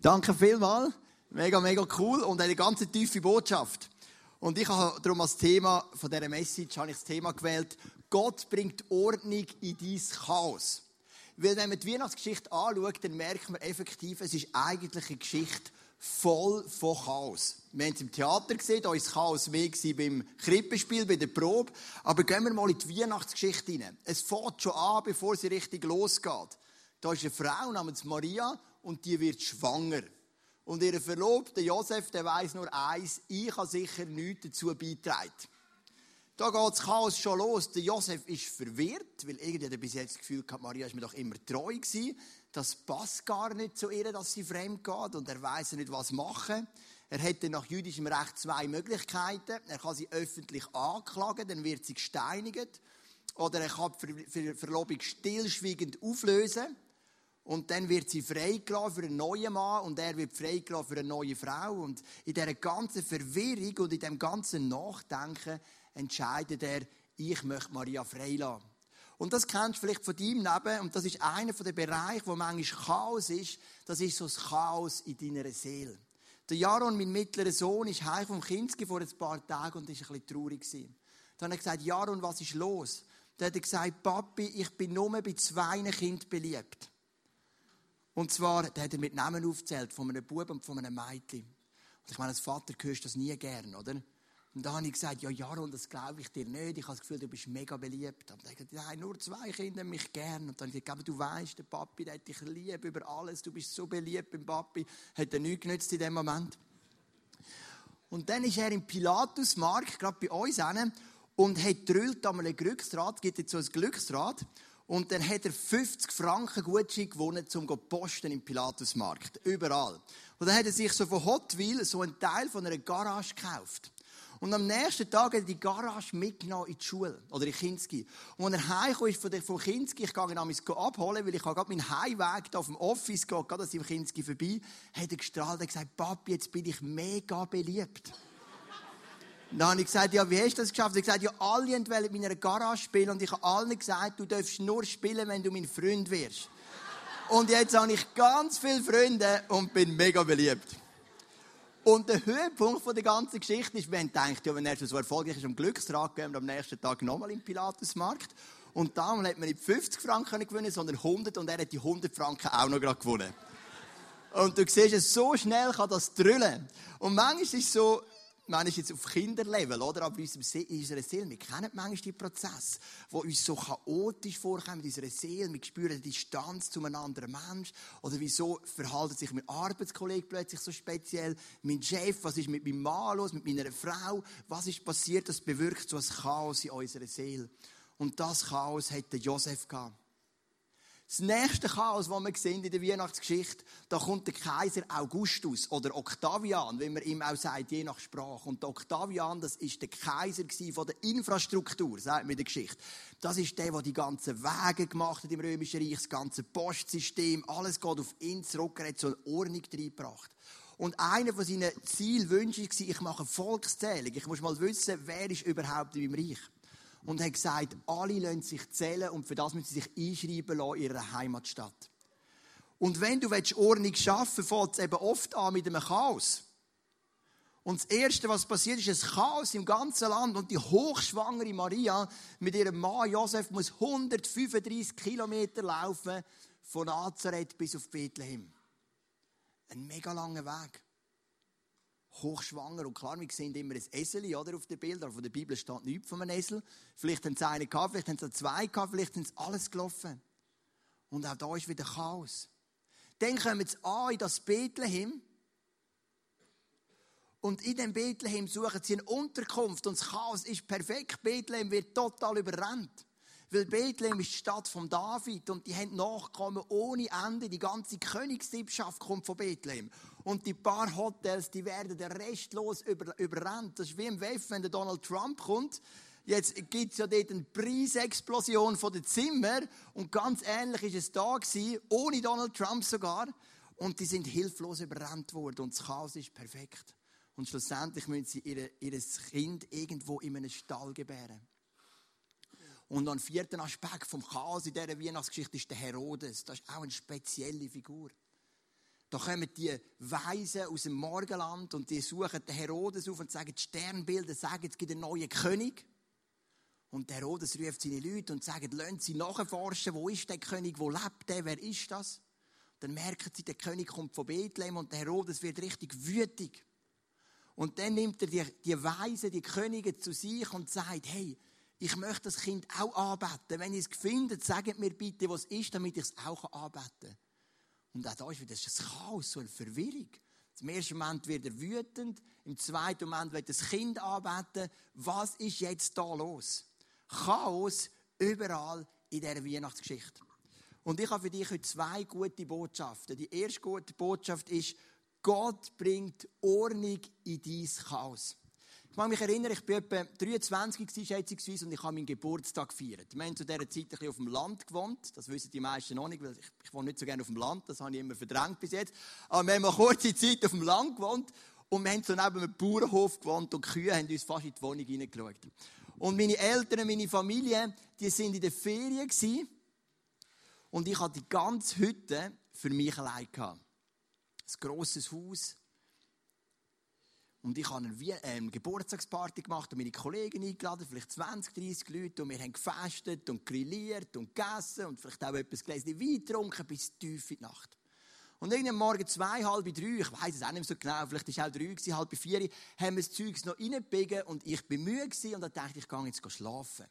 Danke vielmals. Mega, mega cool und eine ganz tiefe Botschaft. Und ich habe darum als Thema von dieser Message habe ich das Thema gewählt, Gott bringt Ordnung in dein Chaos. Weil wenn man die Weihnachtsgeschichte anschaut, dann merkt man effektiv, es ist eigentlich eine Geschichte voll von Chaos. Wir haben es im Theater gesehen, da war Chaos mehr beim Krippenspiel, bei der Probe. Aber gehen wir mal in die Weihnachtsgeschichte hinein. Es fängt schon an, bevor sie richtig losgeht. Da ist eine Frau namens Maria und die wird schwanger. Und ihr Verlobter Josef, der weiß nur eins, ich habe sicher nichts dazu beitragen. Da geht das Chaos schon los. Der Josef ist verwirrt, weil irgendwie hat er bis jetzt das Gefühl gehabt, Maria ist mir doch immer treu gewesen. Das passt gar nicht zu ihr, dass sie fremd geht und er weiß nicht, was machen. Er hätte nach jüdischem Recht zwei Möglichkeiten. Er kann sie öffentlich anklagen, dann wird sie gesteinigt. Oder er kann die Verlobung stillschweigend auflösen. Und dann wird sie freigelassen für einen neuen Mann und er wird freigelassen für eine neue Frau. Und in dieser ganzen Verwirrung und in diesem ganzen Nachdenken entscheidet er, ich möchte Maria freilassen. Und das kennst du vielleicht von deinem Leben. Und das ist einer der Bereiche, wo manchmal Chaos ist. Das ist so das Chaos in deiner Seele. Der Jaron, mein mittlerer Sohn, ist heim vom Kinski vor ein paar Tagen und ist ein bisschen traurig. Dann hat er gesagt, Jaron, was ist los? Dann hat er gesagt, Papi, ich bin nur bei zwei Kindern beliebt. Und zwar, da hat er mit Namen aufgezählt, von einem Bub und von einem Mädchen. Und ich meine, als Vater hörst du das nie gern, oder? Und da habe ich gesagt, ja, Jaron, das glaube ich dir nicht. Ich habe das Gefühl, du bist mega beliebt. Und er hat nein, nur zwei Kinder mich gern. Und dann habe ich gesagt, aber du weißt, der Papi, der hat dich lieb über alles. Du bist so beliebt beim Papi. Hat er nichts genützt in dem Moment. Und dann ist er im Pilatusmarkt, gerade bei uns und hat drüllt einmal ein Glücksrad, gibt jetzt so ein Glücksrad. Und dann hat er 50 Franken Gutschein gewonnen, um zu posten im Pilatusmarkt. Überall. Und dann hat er sich so von Hot Wheels so einen Teil von einer Garage gekauft. Und am nächsten Tag hat er die Garage mitgenommen in die Schule. Oder in Kinski. Und als er heimgekommen ist von, der, von Kinski, ich gehe ihn abholen, weil ich habe gerade meinen Heimweg da auf dem Office gehen, gerade an seinem Kinski vorbei, hat er gestrahlt und gesagt, Papi, jetzt bin ich mega beliebt. Dann habe ich gesagt, ja, wie hast du das geschafft? Er hat gesagt, ja, alle wollen in meiner Garage spielen und ich habe allen gesagt, du darfst nur spielen, wenn du mein Freund wirst. Und jetzt habe ich ganz viele Freunde und bin mega beliebt. Und der Höhepunkt der ganzen Geschichte ist, wenn denkt, ja, wenn er so erfolgreich ist am Glücksrad, gehen wir am nächsten Tag nochmal im Pilatusmarkt. Und damals hat man nicht 50 Franken gewinnen, sondern 100 und er hat die 100 Franken auch noch gerade gewonnen. Und du siehst, so schnell kann das drüllen. Und manchmal ist es so, manchmal jetzt auf Kinderlevel, oder? Aber in unserer Seele, wir kennen manchmal die Prozesse, die uns so chaotisch vorkommen in unserer Seele. Wir spüren die Distanz zu einem anderen Mensch. Oder wieso verhalten sich mein Arbeitskollege plötzlich so speziell? Mein Chef, was ist mit meinem Mann los, mit meiner Frau? Was ist passiert? Das bewirkt so ein Chaos in unserer Seele. Und das Chaos hatte Josef gehabt. Das nächste Chaos, das wir sehen in der Weihnachtsgeschichte, da kommt der Kaiser Augustus oder Octavian, wie man ihm auch sagt, je nach Sprache. Und der Octavian, das ist der Kaiser von der Infrastruktur, sagt man in der Geschichte. Das ist der, der die ganzen Wege gemacht hat im Römischen Reich, das ganze Postsystem, alles geht auf ihn zurück, er hat so eine Ordnung reingebracht. Und einer von seinen Zielwünschen war, ich mache eine Volkszählung. Ich muss mal wissen, wer ist überhaupt in meinem Reich und hat gesagt, alle lassen sich zählen und für das müssen sie sich einschreiben lassen in ihrer Heimatstadt. Und wenn du Ordnung schaffen willst, fängt es eben oft an mit einem Chaos. Und das Erste, was passiert, ist ein Chaos im ganzen Land. Und die hochschwangere Maria mit ihrem Mann Josef muss 135 Kilometer laufen von Nazareth bis auf Bethlehem. Ein mega langer Weg hochschwanger. Und klar, wir sehen immer ein Esel oder, auf den Bildern. Von der Bibel steht nichts von einem Esel. Vielleicht haben sie einen gehabt, vielleicht haben sie zwei gehabt, vielleicht sind sie alles gelaufen. Und auch da ist wieder Chaos. Dann kommen sie an in das Bethlehem. Und in dem Bethlehem suchen sie eine Unterkunft. Und das Chaos ist perfekt. Bethlehem wird total überrannt. Weil Bethlehem ist die Stadt von David und die haben Nachkommen ohne Ende. Die ganze Königssippschaft kommt von Bethlehem. Und die paar Hotels, die werden restlos über, überrannt. Das ist wie im WEF, wenn der Donald Trump kommt. Jetzt gibt es ja dort eine Preisexplosion von den Zimmern. Und ganz ähnlich ist es da gewesen, ohne Donald Trump sogar. Und die sind hilflos überrannt worden. Und das Chaos ist perfekt. Und schlussendlich müssen sie ihr, ihr Kind irgendwo in einem Stall gebären. Und ein vierter Aspekt vom Chaos in dieser Weihnachtsgeschichte ist der Herodes. Das ist auch eine spezielle Figur. Da kommen die Weisen aus dem Morgenland und die suchen den Herodes auf und sagen, die Sternbilder sagen, es gibt einen neuen König. Und der Herodes ruft seine Leute und sagt, lassen Sie nachforschen, wo ist der König, wo lebt der, wer ist das? Dann merken sie, der König kommt von Bethlehem und der Herodes wird richtig wütig. Und dann nimmt er die, die Weisen, die Könige zu sich und sagt, hey, ich möchte das Kind auch anbeten. Wenn ihr es findet, sagt mir bitte, was ist, damit ich es auch anbeten kann. Und auch da ist wieder ein Chaos, so eine Verwirrung. Im ersten Moment wird er wütend, im zweiten Moment wird das Kind anbeten. Was ist jetzt da los? Chaos überall in dieser Weihnachtsgeschichte. Und ich habe für dich heute zwei gute Botschaften. Die erste gute Botschaft ist, Gott bringt Ordnung in dein Chaos. Ich kann mich erinnern, ich war etwa 23 schätzungsweise, und ich habe meinen Geburtstag gefeiert. Wir haben zu dieser Zeit ein auf dem Land gewohnt. Das wissen die meisten noch nicht, weil ich, ich wohne nicht so gerne auf dem Land. Das habe ich immer verdrängt bis jetzt. Aber wir haben eine kurze Zeit auf dem Land gewohnt. Und wir haben so neben einem Bauernhof gewohnt und die Kühe haben uns fast in die Wohnung hineingeschaut. Und meine Eltern, meine Familie, die sind in der Ferien gewesen. Und ich hatte die ganze Hütte für mich allein gehabt. Ein grosses Haus, und ich habe eine ähm, Geburtstagsparty gemacht und meine Kollegen eingeladen, vielleicht 20, 30 Leute. Und wir haben gefestet und grilliert und gegessen und vielleicht auch etwas gelesen, Wein getrunken bis tief in die Nacht. Und irgendwann morgen zwei, halb drei, ich weiß es auch nicht so genau, vielleicht war es auch drei, gewesen, halb vier, haben wir das Zeug noch reingebiegen und ich bin müde und dann dachte ich, ich gehe jetzt schlafen.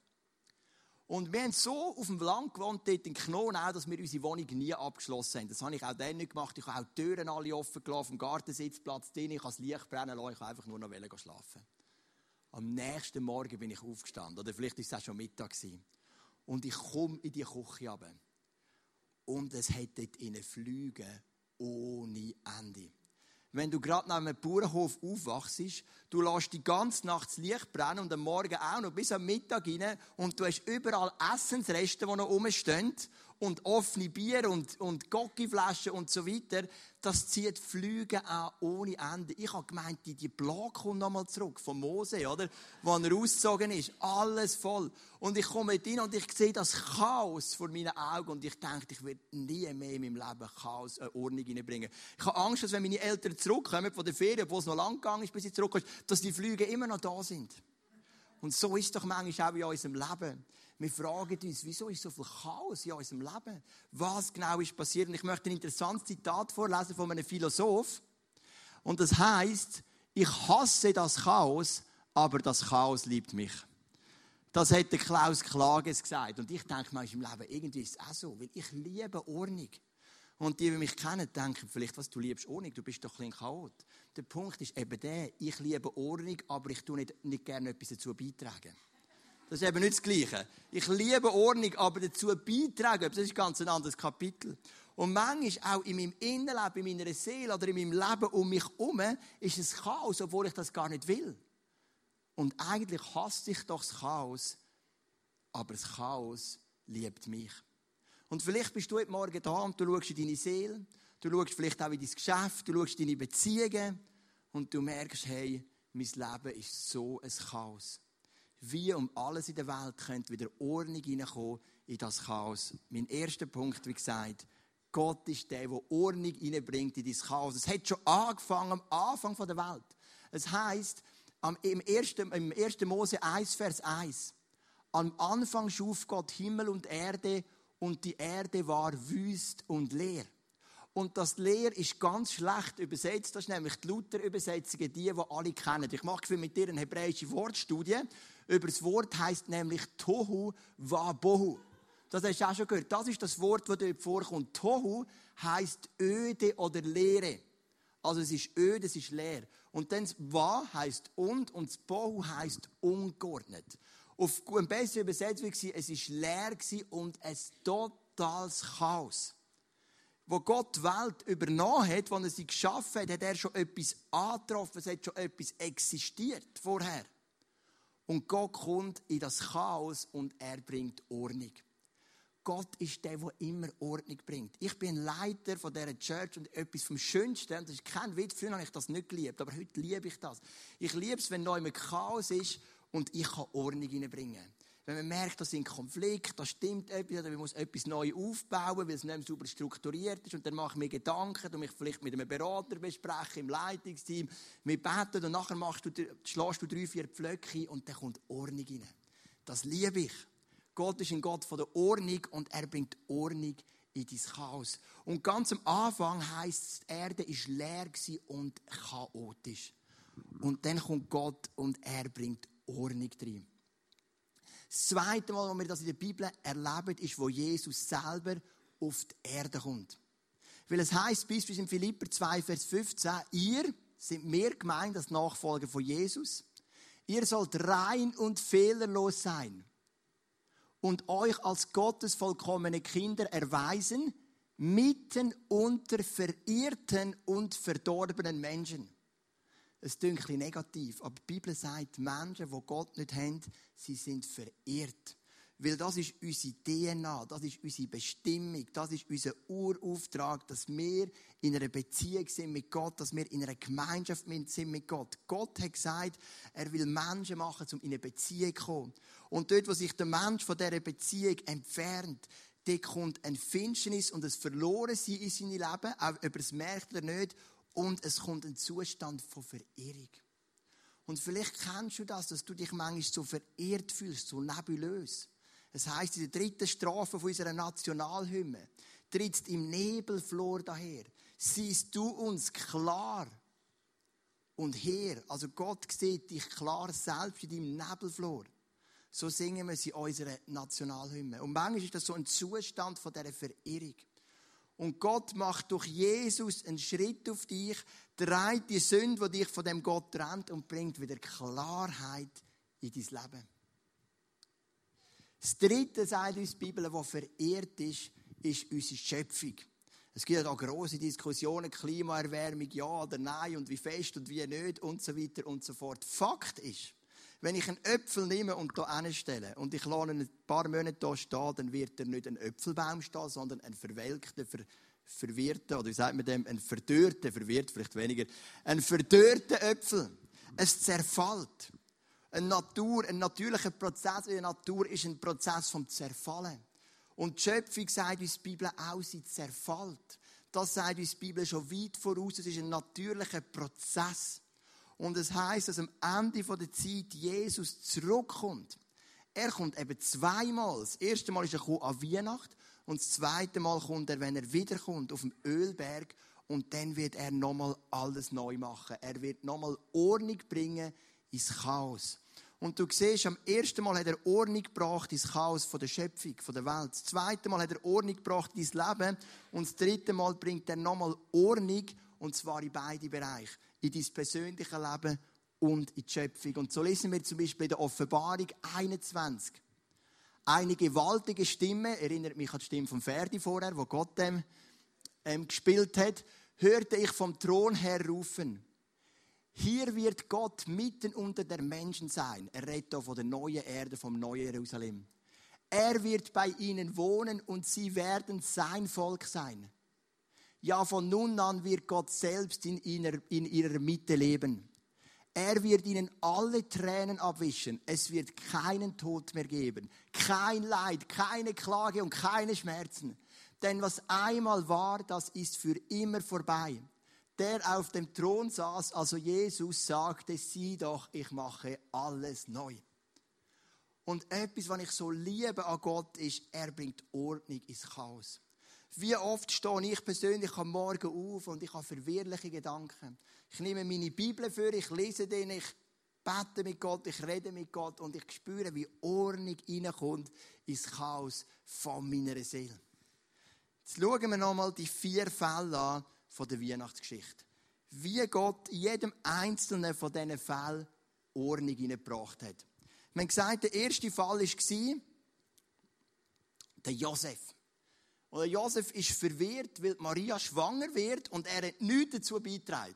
Und wir haben so auf dem Land gewohnt, dort in Knoten auch, dass wir unsere Wohnung nie abgeschlossen haben. Das habe ich auch dann nicht gemacht. Ich habe auch die Türen alle offen gelassen, im Gartensitzplatz drin. Ich habe das Licht brennen lassen. Ich habe einfach nur noch schlafen. Am nächsten Morgen bin ich aufgestanden. Oder vielleicht war es auch schon Mittag. Und ich komme in die Küche runter. Und es hat dort in Flüge ohne Ende wenn du gerade nach einem Bauernhof aufwachst, du lässt die ganze Nacht das Licht brennen und am Morgen auch noch bis am Mittag rein und du hast überall Essensreste, die noch rumstehen und offene Bier und, und Gockiflaschen und so weiter, das zieht Flüge an ohne Ende. Ich habe gemeint, die, die Plage kommt nochmal zurück von Mose, oder? Wo er ausgezogen ist. Alles voll. Und ich komme rein und ich sehe das Chaos vor meinen Augen und ich denke, ich werde nie mehr in meinem Leben Chaos, eine Ordnung reinbringen. Ich habe Angst, dass wenn meine Eltern zurückkommen von der Ferien, obwohl es noch lang gegangen ist, bis sie zurückkommen, dass die Flüge immer noch da sind. Und so ist doch manchmal auch in unserem Leben. Wir fragen uns, wieso ist so viel Chaos in unserem Leben? Was genau ist passiert? Und ich möchte ein interessantes Zitat vorlesen von einem Philosoph. Und das heißt, ich hasse das Chaos, aber das Chaos liebt mich. Das hat der Klaus Klages gesagt. Und ich denke manchmal im Leben, irgendwie ist es auch so, weil ich liebe Ordnung. Und die, die mich kennen, denken vielleicht, was du liebst Ordnung, du bist doch ein Chaot. Der Punkt ist eben der, ich liebe Ordnung, aber ich tue nicht, nicht gerne etwas dazu beitragen. Das ist eben nicht das Gleiche. Ich liebe Ordnung, aber dazu beitragen, das ist ganz ein anderes Kapitel. Und manchmal auch in meinem Innenleben, in meiner Seele oder in meinem Leben um mich herum ist es Chaos, obwohl ich das gar nicht will. Und eigentlich hasse ich doch das Chaos, aber das Chaos liebt mich. Und vielleicht bist du heute Morgen da und du schaust in deine Seele, du schaust vielleicht auch in dein Geschäft, du schaust in deine Beziehungen und du merkst, hey, mein Leben ist so ein Chaos wie um alles in der Welt könnte wieder Ordnung hineinkommen in das Chaos. Mein erster Punkt, wie gesagt, Gott ist der, der Ordnung hineinbringt in dieses Chaos. Es hat schon angefangen am Anfang der Welt. Es heißt im 1. Im 1. Mose 1, Vers 1. Am Anfang schuf Gott Himmel und Erde und die Erde war wüst und leer. Und das Leer ist ganz schlecht übersetzt. Das ist nämlich die Luther-Übersetzung, die, die alle kennen. Ich mache mit dir eine hebräische Wortstudie über das Wort heißt nämlich Tohu Wabohu. Das hast du auch schon gehört. Das ist das Wort, das dort vorkommt. Tohu heißt öde oder Leere. Also es ist öde, es ist leer. Und dann das Wa heißt und und das Bohu heißt ungeordnet. Auf eine bessere Übersetzung war es ist leer und ein totales Chaos. Wo Gott die Welt übernommen hat, als er sie geschaffen hat, hat er schon etwas angetroffen, es hat schon etwas existiert vorher. Und Gott kommt in das Chaos und er bringt Ordnung. Gott ist der, der immer Ordnung bringt. Ich bin Leiter von dieser Church und etwas vom Schönsten, das ist kein Witz, früher habe ich das nicht geliebt, aber heute liebe ich das. Ich liebe es, wenn neu Chaos ist und ich kann Ordnung hineinbringen. Wenn man merkt, da sind Konflikte, da stimmt etwas, oder man muss etwas neu aufbauen, weil es nicht mehr sauber strukturiert ist, und dann mache ich mir Gedanken, und mich vielleicht mit einem Berater besprechen, im Leitungsteam, wir beten, und nachher machst du, schlägst du drei, vier Pflöcke, und dann kommt Ordnung rein. Das liebe ich. Gott ist ein Gott von der Ordnung, und er bringt Ordnung in dein Chaos. Und ganz am Anfang heisst es, die Erde war leer und chaotisch. Und dann kommt Gott, und er bringt Ordnung rein. Das zweite Mal, wo wir das in der Bibel erleben, ist, wo Jesus selber auf die Erde kommt. Weil es heißt beispielsweise in Philipper 2, Vers 15, ihr sind mehr gemeint als Nachfolger von Jesus. Ihr sollt rein und fehlerlos sein und euch als Gottes vollkommene Kinder erweisen, mitten unter verirrten und verdorbenen Menschen. Es klingt ein negativ, aber die Bibel sagt, Menschen, die Gott nicht haben, sie sind verirrt. Weil das ist unsere DNA, das ist unsere Bestimmung, das ist unser Urauftrag, dass wir in einer Beziehung sind mit Gott, dass wir in einer Gemeinschaft sind mit Gott. Gott hat gesagt, er will Menschen machen, um in eine Beziehung zu kommen. Und dort, wo sich der Mensch von dieser Beziehung entfernt, dort kommt ein Finsternis und ein Verlorensein in sein Leben, auch ob er es merkt oder nicht, und es kommt ein Zustand von Verirrung. Und vielleicht kennst du das, dass du dich manchmal so verirrt fühlst, so nebulös. Es heißt in der dritten Strafe von unserer Nationalhymne, trittst im Nebelflor daher, siehst du uns klar und her. Also Gott sieht dich klar selbst in deinem Nebelflor. So singen wir sie in unserer Nationalhymne. Und manchmal ist das so ein Zustand von dieser Verirrung. Und Gott macht durch Jesus einen Schritt auf dich, dreht die Sünde, die dich von dem Gott trennt und bringt wieder Klarheit in dein Leben. Das dritte, sagt uns die Bibel, was verehrt ist, ist unsere Schöpfung. Es gibt ja große Diskussionen, Klimaerwärmung, ja oder nein und wie fest und wie nicht und so weiter und so fort. Fakt ist, wenn ich einen Äpfel nehme und hier hinstelle und ich lasse ihn ein paar Monate hier stehen, dann wird er nicht ein Äpfelbaum stehen, sondern ein verwelkter, ver verwirrter, oder wie sagt man dem, ein verdörrter, verwirrt vielleicht weniger, ein verdörrter Äpfel. Es zerfällt. Ein Natur, ein natürlicher Prozess in der Natur ist ein Prozess vom Zerfallen. Und die Schöpfung sagt uns die Bibel auch, sie zerfällt. Das sagt uns die Bibel schon weit voraus. Es ist ein natürlicher Prozess. Und es heißt, dass am Ende der Zeit Jesus zurückkommt. Er kommt eben zweimal. Das erste Mal ist er an Weihnacht und das zweite Mal kommt er, wenn er wiederkommt, auf dem Ölberg und dann wird er nochmal alles neu machen. Er wird nochmal Ordnung bringen ins Chaos. Und du siehst, am ersten Mal hat er Ordnung gebracht ins Chaos von der Schöpfung, von der Welt. Das zweite Mal hat er Ordnung gebracht ins Leben. Und das dritte Mal bringt er nochmal Ordnung, und zwar in beide Bereiche in dein persönliches Leben und in die Schöpfung. Und so lesen wir zum Beispiel in der Offenbarung 21. Eine gewaltige Stimme, erinnert mich an die Stimme von Ferdi vorher, wo Gott dem ähm, gespielt hat, hörte ich vom Thron her rufen. Hier wird Gott mitten unter der Menschen sein. Er redet hier von der neuen Erde, vom neuen Jerusalem. Er wird bei ihnen wohnen und sie werden sein Volk sein. Ja, von nun an wird Gott selbst in ihrer, in ihrer Mitte leben. Er wird ihnen alle Tränen abwischen. Es wird keinen Tod mehr geben. Kein Leid, keine Klage und keine Schmerzen. Denn was einmal war, das ist für immer vorbei. Der auf dem Thron saß, also Jesus, sagte, sieh doch, ich mache alles neu. Und etwas, was ich so liebe an Gott, ist, er bringt Ordnung ins Chaos. Wie oft stehe ich persönlich am Morgen auf und ich habe verwirrliche Gedanken. Ich nehme meine Bibel für, ich lese den, ich bete mit Gott, ich rede mit Gott und ich spüre, wie Ordnung reinkommt ins Chaos von meiner Seele. Jetzt schauen wir nochmal die vier Fälle an von der Weihnachtsgeschichte. Wie Gott in jedem einzelnen von diesen Fällen Ordnung hineingebracht hat. Wir haben gesagt, der erste Fall war der Josef. Und Josef ist verwirrt, weil Maria schwanger wird und er hat nichts dazu beitragen.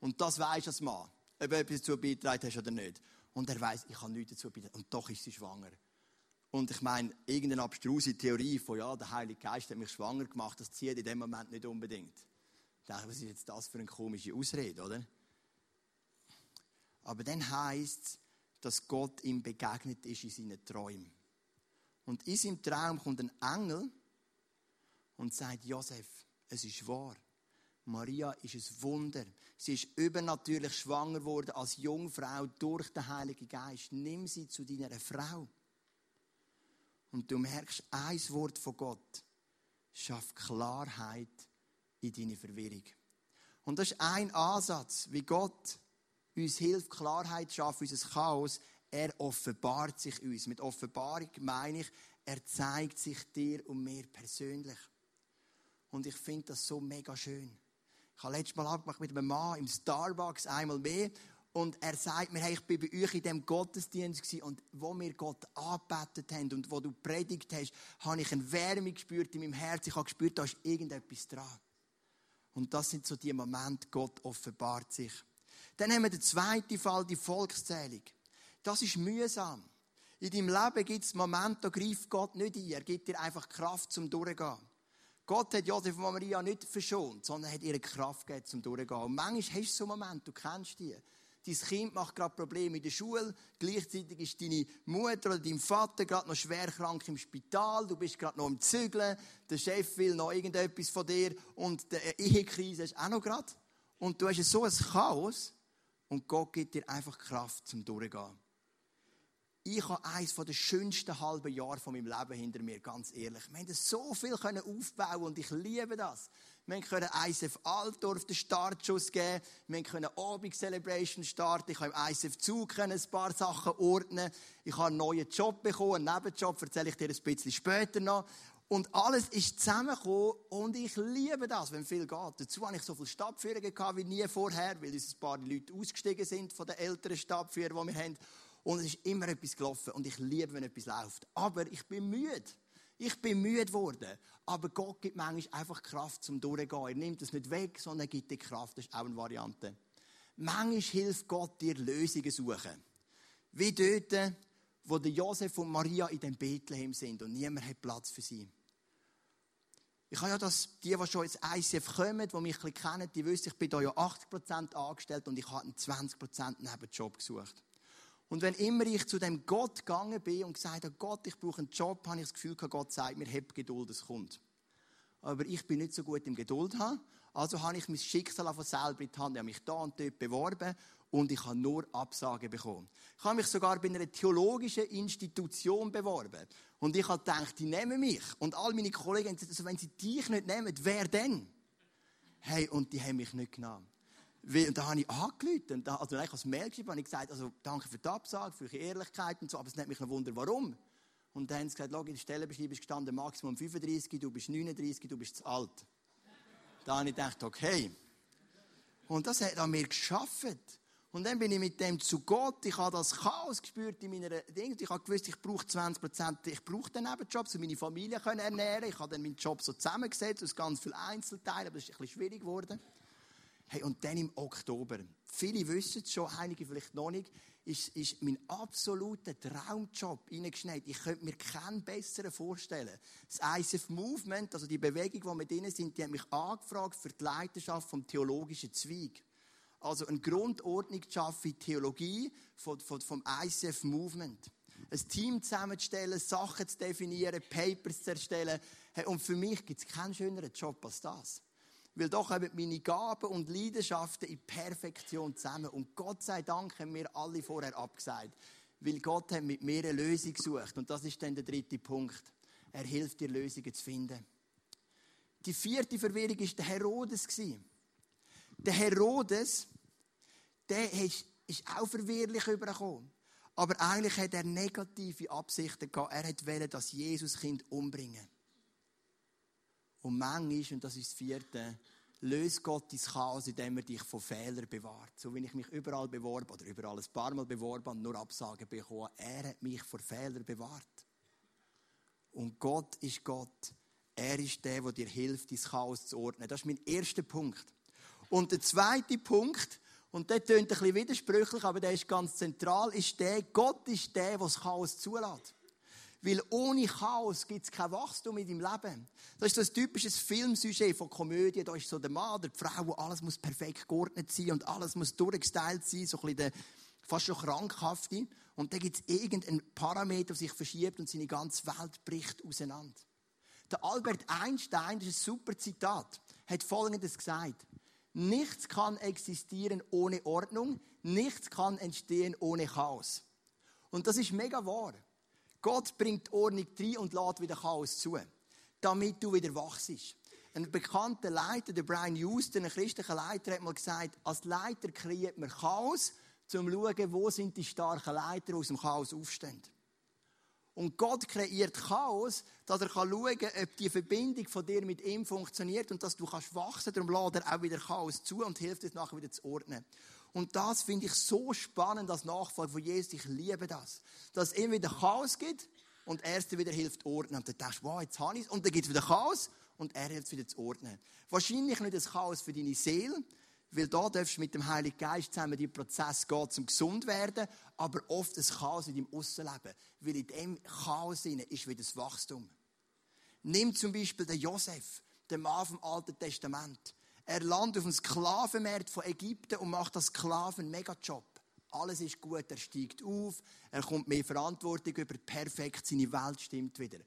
Und das weiß als Mann. Ob er etwas dazu beitragen hast oder nicht. Und er weiß, ich habe nichts dazu beitragen. Und doch ist sie schwanger. Und ich meine, irgendeine abstruse Theorie von, ja, der Heilige Geist hat mich schwanger gemacht, das zieht in dem Moment nicht unbedingt. Ich denke, was ist jetzt das für eine komische Ausrede, oder? Aber dann heißt es, dass Gott ihm begegnet ist in seinen Träumen. Und in seinem Traum kommt ein Engel und sagt, Josef, es ist wahr. Maria ist ein Wunder. Sie ist übernatürlich schwanger geworden als Jungfrau durch den Heiligen Geist. Nimm sie zu deiner Frau. Und du merkst, ein Wort von Gott schafft Klarheit in deine Verwirrung. Und das ist ein Ansatz, wie Gott uns hilft, Klarheit zu schaffen, unser Chaos. Er offenbart sich uns. Mit Offenbarung meine ich, er zeigt sich dir und mir persönlich. Und ich finde das so mega schön. Ich habe letztes Mal abgemacht mit einem Mann im Starbucks einmal mehr. Und er sagt mir, hey, ich bin bei euch in dem Gottesdienst gewesen, und wo wir Gott angebetet haben und wo du predigt hast, habe ich eine Wärme gespürt in meinem Herz. Ich habe gespürt, da ist irgendetwas dran. Und das sind so die Momente, Gott offenbart sich. Dann haben wir den zweiten Fall, die Volkszählung. Das ist mühsam. In deinem Leben gibt es Momente, da greift Gott nicht ein. Er gibt dir einfach Kraft zum Durchgehen. Gott hat Josef und Maria nicht verschont, sondern hat ihre Kraft gegeben, zum Durchgehen. Und manchmal hast du so einen Moment, du kennst die. Dein Kind macht gerade Probleme in der Schule, gleichzeitig ist deine Mutter oder dein Vater gerade noch schwer krank im Spital, du bist gerade noch im Zügeln, der Chef will noch irgendetwas von dir und die Ehekrise ist auch noch gerade. Und du hast so ein Chaos und Gott gibt dir einfach Kraft zum Durchgehen ich habe eines der schönsten halben Jahre von meinem Leben hinter mir, ganz ehrlich. Wir haben so viel aufbauen und ich liebe das. Wir können ISF Altdorf den Startschuss geben. Wir können Abend Celebration starten. Ich habe im ISF Zug ein paar Sachen ordnen. Ich habe einen neuen Job bekommen, einen Nebenjob, erzähle ich dir ein bisschen später noch. Und alles ist zusammengekommen und ich liebe das, wenn viel geht. Dazu habe ich so viele Stadtführungen gehabt wie nie vorher, weil uns ein paar Leute ausgestiegen sind von den älteren Stadtführern, die wir haben. Und es ist immer etwas gelaufen. Und ich liebe, wenn etwas läuft. Aber ich bin müde. Ich bin müde geworden. Aber Gott gibt manchmal einfach Kraft zum Durchgehen. Er nimmt es nicht weg, sondern er gibt dir Kraft. Das ist auch eine Variante. Manchmal hilft Gott dir Lösungen suchen. Wie dort, wo Josef und Maria in dem Bethlehem sind und niemand hat Platz für sie. Ich habe ja das, die, die schon ins ICF kommen, die mich ein kennen, die wissen, ich bin da ja 80% angestellt und ich habe einen 20% Nebenjob gesucht. Und wenn immer ich zu dem Gott gegangen bin und gesagt habe, Gott, ich brauche einen Job, habe ich das Gefühl, Gott sagt mir, hab Geduld, es kommt. Aber ich bin nicht so gut im Geduld haben. Also habe ich mein Schicksal von selber in die Hand. Ich habe mich da und dort beworben und ich habe nur Absagen bekommen. Ich habe mich sogar bei einer theologischen Institution beworben. Und ich habe gedacht, die nehmen mich. Und all meine Kollegen haben gesagt, also wenn sie dich nicht nehmen, wer denn? Hey, und die haben mich nicht genommen. Und da habe ich angerufen. Und da, also ich als Mail geschrieben, ich gesagt, also danke für die Absage, für eure Ehrlichkeit und so, aber es nimmt mich noch Wunder, warum? Und dann haben sie gesagt, schau, in der Stellenbeschreibung ist gestanden, Maximum 35, du bist 39, du bist zu alt. Da habe ich gedacht, okay. Und das hat an mir geschafft. Und dann bin ich mit dem zu Gott. Ich habe das Chaos gespürt in meiner Ding. Ich habe gewusst, ich brauche 20 Prozent. Ich brauche den Nebenjob, um meine Familie zu ernähren. Ich habe dann meinen Job so zusammengesetzt aus ganz vielen Einzelteilen, aber das ist ein bisschen schwierig geworden. Hey, und dann im Oktober, viele wissen es schon, einige vielleicht noch nicht, ist, ist mein absoluter Traumjob reingeschneit. Ich könnte mir keinen besseren vorstellen. Das ICF Movement, also die Bewegung, wo wir drin sind, die hat mich angefragt für die Leiterschaft vom theologischen Zweig. Also eine Grundordnung zu schaffen in Theologie vom, vom ICF Movement. Ein Team zusammenzustellen, Sachen zu definieren, Papers zu erstellen. Hey, und für mich gibt es keinen schöneren Job als das. Weil doch haben meine Gaben und Leidenschaften in Perfektion zusammen. Und Gott sei Dank haben wir alle vorher abgesagt. Weil Gott hat mit mir eine Lösung gesucht. Und das ist dann der dritte Punkt. Er hilft dir, Lösungen zu finden. Die vierte Verwirrung war der Herodes. Der Herodes, der ist auch verwirrlich übergekommen. Aber eigentlich hat er negative Absichten gehabt. Er wollte das Jesuskind umbringen. Und manchmal, und das ist das vierte, löst Gott dein Chaos, indem er dich von Fehlern bewahrt. So wie ich mich überall beworben oder überall ein paar Mal beworben und nur Absagen bekommen. Er hat mich vor Fehlern bewahrt. Und Gott ist Gott. Er ist der, der dir hilft, dein Chaos zu ordnen. Das ist mein erster Punkt. Und der zweite Punkt, und der tönt ein bisschen widersprüchlich, aber der ist ganz zentral, ist der, Gott ist der, der das Chaos zulässt. Weil ohne Chaos gibt es kein Wachstum in deinem Leben. Das ist so ein typisches Filmsujet von Komödie. Da ist so der Mann oder die Frau, alles muss perfekt geordnet sein und alles muss durchgestylt sein. So ein bisschen der, fast schon krankhafte. Und dann gibt es irgendeinen Parameter, der sich verschiebt und seine ganze Welt bricht auseinander. Der Albert Einstein, das ist ein super Zitat, hat Folgendes gesagt. Nichts kann existieren ohne Ordnung, nichts kann entstehen ohne Chaos. Und das ist mega wahr. Gott bringt Ordnung rein und lädt wieder Chaos zu, damit du wieder wachst. Ein bekannter Leiter, der Brian Houston, ein christlicher Leiter, hat mal gesagt, als Leiter kreiert man Chaos, um zu schauen, wo sind die starken Leiter, aus dem Chaos aufstehen. Und Gott kreiert Chaos, dass er schauen kann, ob die Verbindung von dir mit ihm funktioniert und dass du kannst wachsen. Darum lädt er auch wieder Chaos zu und hilft es nachher wieder zu ordnen. Und das finde ich so spannend als Nachfolger von Jesus. Ich liebe das. Dass es immer wieder Chaos gibt und er es wieder hilft ordnen. Und dann denkst du, wow, jetzt habe ich es. Und dann gibt es wieder Chaos und er hilft es wieder zu ordnen. Wahrscheinlich nicht das Chaos für deine Seele, weil da darfst du mit dem Heiligen Geist zusammen die Prozess gehen, zum gesund werden, aber oft ein Chaos in deinem Aussenleben. Weil in dem Chaos ist wieder das Wachstum. Nimm zum Beispiel den Josef, den Mann vom Alten Testament. Er landet auf dem Sklavenmarkt von Ägypten und macht als Sklaven einen Megajob. Alles ist gut, er steigt auf, er kommt mehr Verantwortung über, perfekt, seine Welt stimmt wieder.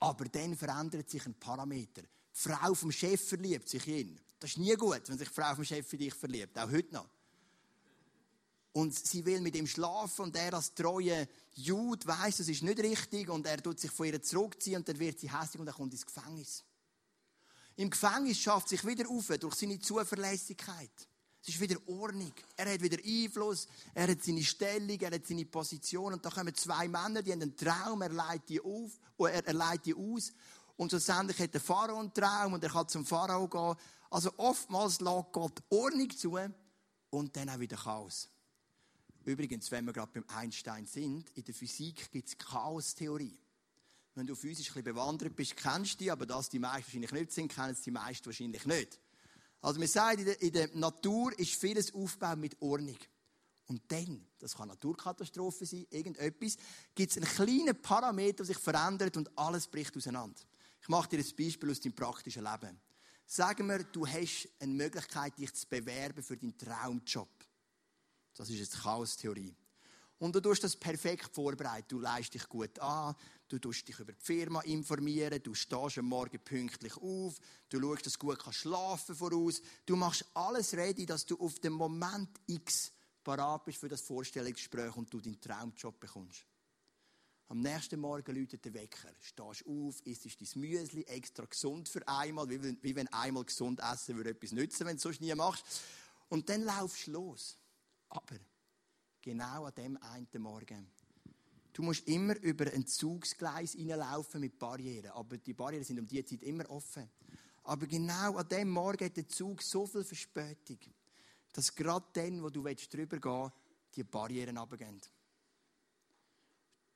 Aber dann verändert sich ein Parameter. Die Frau vom Chef verliebt sich in. Das ist nie gut, wenn sich die Frau vom Chef in dich verliebt, auch heute noch. Und sie will mit ihm schlafen und er als treue Jude weiß, das ist nicht richtig und er tut sich von ihr zurückziehen und dann wird sie hässlich und er kommt ins Gefängnis. Im Gefängnis schafft sich wieder auf durch seine Zuverlässigkeit. Es ist wieder Ordnung. Er hat wieder Einfluss, er hat seine Stellung, er hat seine Position. Und da kommen zwei Männer, die haben einen Traum, er leitet die, auf, er, er leitet die aus. Und schlussendlich hat der Pharao einen Traum und er kann zum Pharao gehen. Also oftmals lässt Gott Ordnung zu und dann auch wieder Chaos. Übrigens, wenn wir gerade beim Einstein sind, in der Physik gibt es Chaostheorie. Wenn du physisch ein bisschen bewandert bist, kennst du die, aber dass die meisten wahrscheinlich nicht sind, kennen es die meisten wahrscheinlich nicht. Also wir sagen, in der, in der Natur ist vieles aufgebaut mit Ordnung. Und dann, das kann Naturkatastrophe sein, irgendetwas, gibt es einen kleinen Parameter, der sich verändert und alles bricht auseinander. Ich mache dir ein Beispiel aus deinem praktischen Leben. Sagen wir, du hast eine Möglichkeit, dich zu bewerben für deinen Traumjob. Das ist jetzt Chaos-Theorie. Und du tust das perfekt vorbereitet. Du leist dich gut an, du tust dich über die Firma informieren, du stehst am Morgen pünktlich auf, du schaust, dass du gut schlafen voraus. Du machst alles ready, dass du auf den Moment X parat bist für das Vorstellungsgespräch und du deinen Traumjob bekommst. Am nächsten Morgen läutet der Wecker. Stehst auf, isst dein Müsli, extra gesund für einmal, wie wenn, einmal gesund essen würde etwas nützen, wenn du sonst nie machst. Und dann laufst du los. Aber genau an dem einen Morgen. Du musst immer über ein Zugsgleis hineinlaufen mit Barrieren. Aber die Barrieren sind um diese Zeit immer offen. Aber genau an dem Morgen hat der Zug so viel Verspätung, dass gerade dann, wo du drüber gehen willst, die Barrieren runtergehen.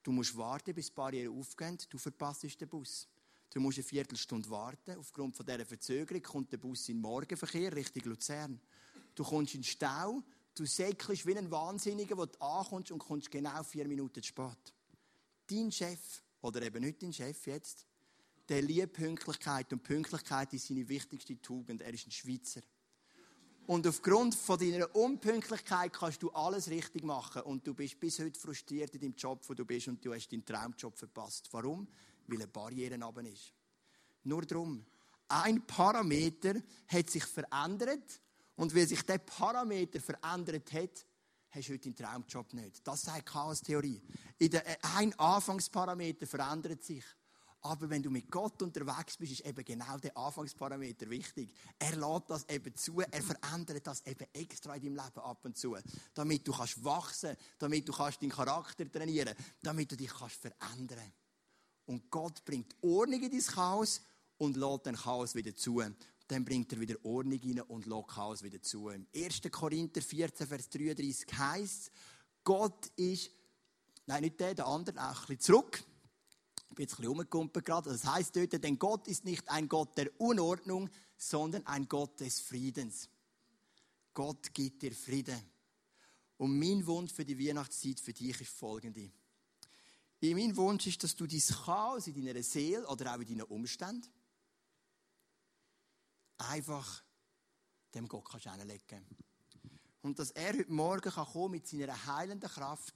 Du musst warten, bis die Barrieren aufgehen. Du verpasst den Bus. Du musst eine Viertelstunde warten. Aufgrund dieser Verzögerung kommt der Bus in den Morgenverkehr Richtung Luzern. Du kommst in den Stau. Du säckelst wie ein Wahnsinniger, wo du ankommst und kommst genau vier Minuten zu spät. Dein Chef, oder eben nicht dein Chef jetzt, der liebt Pünktlichkeit und Pünktlichkeit ist seine wichtigste Tugend. Er ist ein Schweizer. Und aufgrund von deiner Unpünktlichkeit kannst du alles richtig machen und du bist bis heute frustriert in dem Job, wo du bist und du hast deinen Traumjob verpasst. Warum? Weil eine Barriere oben ist. Nur darum. Ein Parameter hat sich verändert und weil sich der Parameter verändert hat, hast du heute deinen Traumjob nicht. Das sagt Chaos-Theorie. Äh, ein Anfangsparameter verändert sich. Aber wenn du mit Gott unterwegs bist, ist eben genau der Anfangsparameter wichtig. Er lädt das eben zu, er verändert das eben extra in deinem Leben ab und zu. Damit du kannst wachsen, damit du kannst deinen Charakter trainieren, damit du dich kannst verändern. Und Gott bringt Ordnung in dein Chaos und lädt den Chaos wieder zu dann bringt er wieder Ordnung rein und lässt Chaos wieder zu. Im 1. Korinther 14, Vers 33 heißt Gott ist, nein, nicht der, der andere, ein bisschen zurück. Ich bin jetzt ein bisschen rumgekumpelt gerade. Das heißt dort, denn Gott ist nicht ein Gott der Unordnung, sondern ein Gott des Friedens. Gott gibt dir Frieden. Und mein Wunsch für die Weihnachtszeit für dich ist folgende. Mein Wunsch ist, dass du dein Chaos in deiner Seele oder auch in deinen Umständen einfach dem Gott kannst hinlegen Und dass er heute Morgen kann kommen mit seiner heilenden Kraft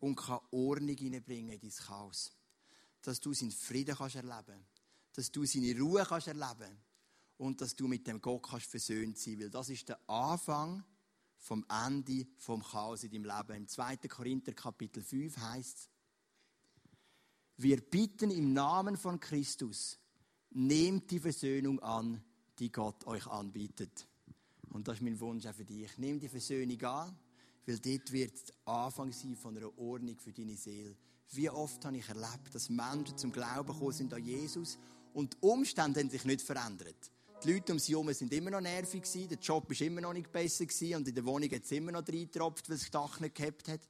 und kann Ordnung hineinbringen in dein Chaos. Dass du seinen Frieden kannst erleben Dass du seine Ruhe kannst erleben Und dass du mit dem Gott kannst versöhnt sein. Weil das ist der Anfang vom Ende vom Chaos in deinem Leben. Im 2. Korinther Kapitel 5 heißt es, wir bitten im Namen von Christus, nehmt die Versöhnung an, die Gott euch anbietet. Und das ist mein Wunsch auch für dich. Nimm die Versöhnung an, weil dort wird der Anfang sein von einer Ordnung für deine Seele. Wie oft habe ich erlebt, dass Menschen zum Glauben gekommen sind an Jesus und die Umstände haben sich nicht verändert. Die Leute um sie herum sind immer noch nervig der Job ist immer noch nicht besser und in der Wohnung hat es immer noch reingetropft, weil das Dach nicht gehabt hat.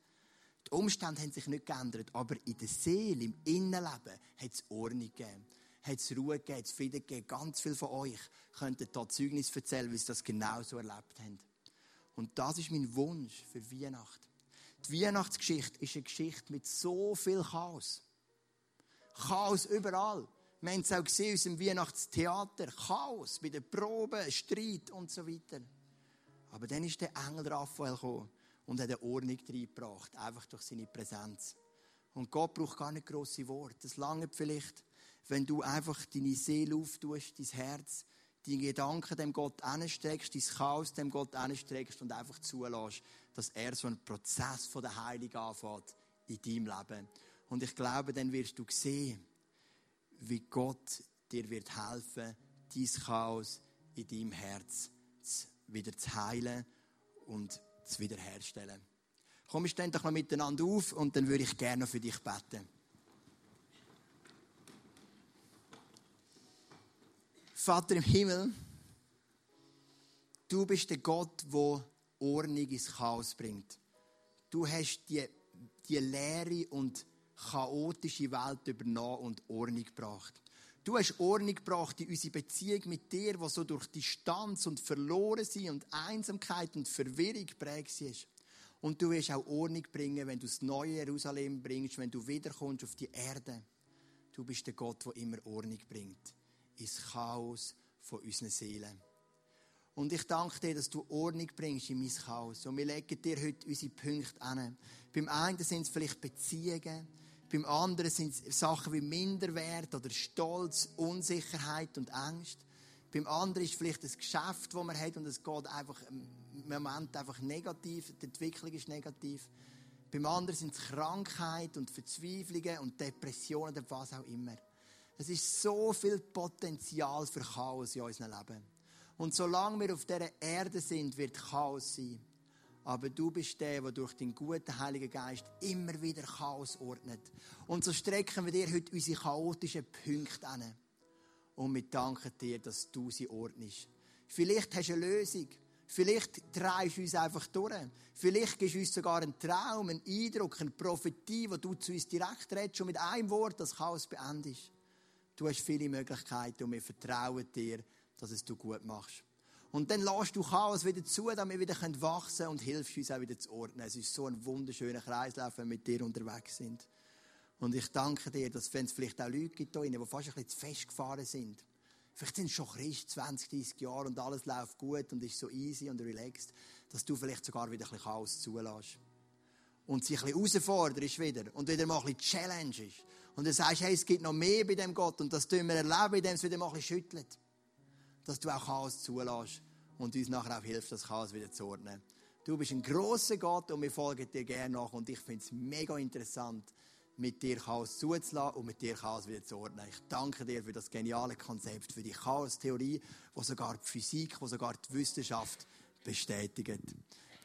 Die Umstände haben sich nicht geändert, aber in der Seele, im Innenleben, hat es Ordnung gegeben hat es Ruhe gegeben, es Frieden gegeben. Ganz viele von euch könnten da Zeugnis erzählen, wie sie das genau so erlebt haben. Und das ist mein Wunsch für Weihnachten. Die Weihnachtsgeschichte ist eine Geschichte mit so viel Chaos. Chaos überall. Wir haben es auch gesehen aus dem Weihnachtstheater. Chaos bei den Proben, Streit und so weiter. Aber dann ist der Engel Raphael gekommen und hat eine Ordnung reingebracht, einfach durch seine Präsenz. Und Gott braucht gar nicht grosse Worte. Das lange vielleicht wenn du einfach deine Seele auftust, dein Herz, deine Gedanken dem Gott anstreckst, dein Chaos dem Gott anstreckst und einfach zulässt, dass er so einen Prozess von der Heilung anfängt in deinem Leben. Und ich glaube, dann wirst du sehen, wie Gott dir wird helfen, dein Chaos in deinem Herz wieder zu heilen und zu wiederherstellen. Komm, wir stehen doch noch miteinander auf und dann würde ich gerne für dich beten. Vater im Himmel, du bist der Gott, der Ordnung ins Chaos bringt. Du hast die, die leere und chaotische Welt übernommen und Ordnung gebracht. Du hast Ordnung gebracht in unsere Beziehung mit dir, die so durch Distanz und verloren sind und Einsamkeit und Verwirrung prägt ist. Und du wirst auch Ordnung bringen, wenn du das neue Jerusalem bringst, wenn du wiederkommst auf die Erde. Du bist der Gott, der immer Ordnung bringt ins Chaos von unseren Seelen. Und ich danke dir, dass du Ordnung bringst in mein Chaos. Und wir legen dir heute unsere Punkte an. Beim einen sind es vielleicht Beziehungen, beim anderen sind es Sachen wie Minderwert oder Stolz, Unsicherheit und Angst. Beim anderen ist vielleicht das Geschäft, das man hat und es geht einfach im Moment einfach negativ, die Entwicklung ist negativ. Beim anderen sind es Krankheit und Verzweiflungen und Depressionen oder was auch immer. Es ist so viel Potenzial für Chaos in unserem Leben. Und solange wir auf dieser Erde sind, wird Chaos sein. Aber du bist der, der durch den guten Heiligen Geist immer wieder Chaos ordnet. Und so strecken wir dir heute unsere chaotischen Punkte an. Und wir danken dir, dass du sie ordnest. Vielleicht hast du eine Lösung. Vielleicht treibst du uns einfach durch. Vielleicht gibst du uns sogar einen Traum, einen Eindruck, eine Prophetie, wo du zu uns direkt redest und mit einem Wort das Chaos beendest. Du hast viele Möglichkeiten und wir vertrauen dir, dass es du gut machst. Und dann lässt du Chaos wieder zu, damit wir wieder wachsen können und hilfst uns auch wieder zu ordnen. Es ist so ein wunderschöner Kreislauf, wenn wir mit dir unterwegs sind. Und ich danke dir, dass wenn es vielleicht auch Leute gibt, die fast ein bisschen zu fest gefahren sind, vielleicht sind es schon Christ, 20, 30 Jahre und alles läuft gut und ist so easy und relaxed, dass du vielleicht sogar wieder ein bisschen Chaos zulässt. Und sich ein bisschen herausforderst wieder und wieder mal ein bisschen challengest und du sagst, hey, es gibt noch mehr bei dem Gott und das tun wir erleben, indem es wieder mal ein bisschen schüttelt. Dass du auch Chaos zulässt und uns nachher auch hilfst, das Chaos wieder zu ordnen. Du bist ein großer Gott und wir folgen dir gerne nach und ich finde es mega interessant, mit dir Chaos zuzulassen und mit dir Chaos wieder zu ordnen. Ich danke dir für das geniale Konzept, für die Chaos-Theorie, wo sogar die Physik, wo sogar die Wissenschaft bestätigt.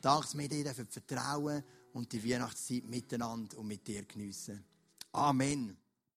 Danke mir dir für das Vertrauen und die Weihnachtszeit miteinander und mit dir geniessen. Amen.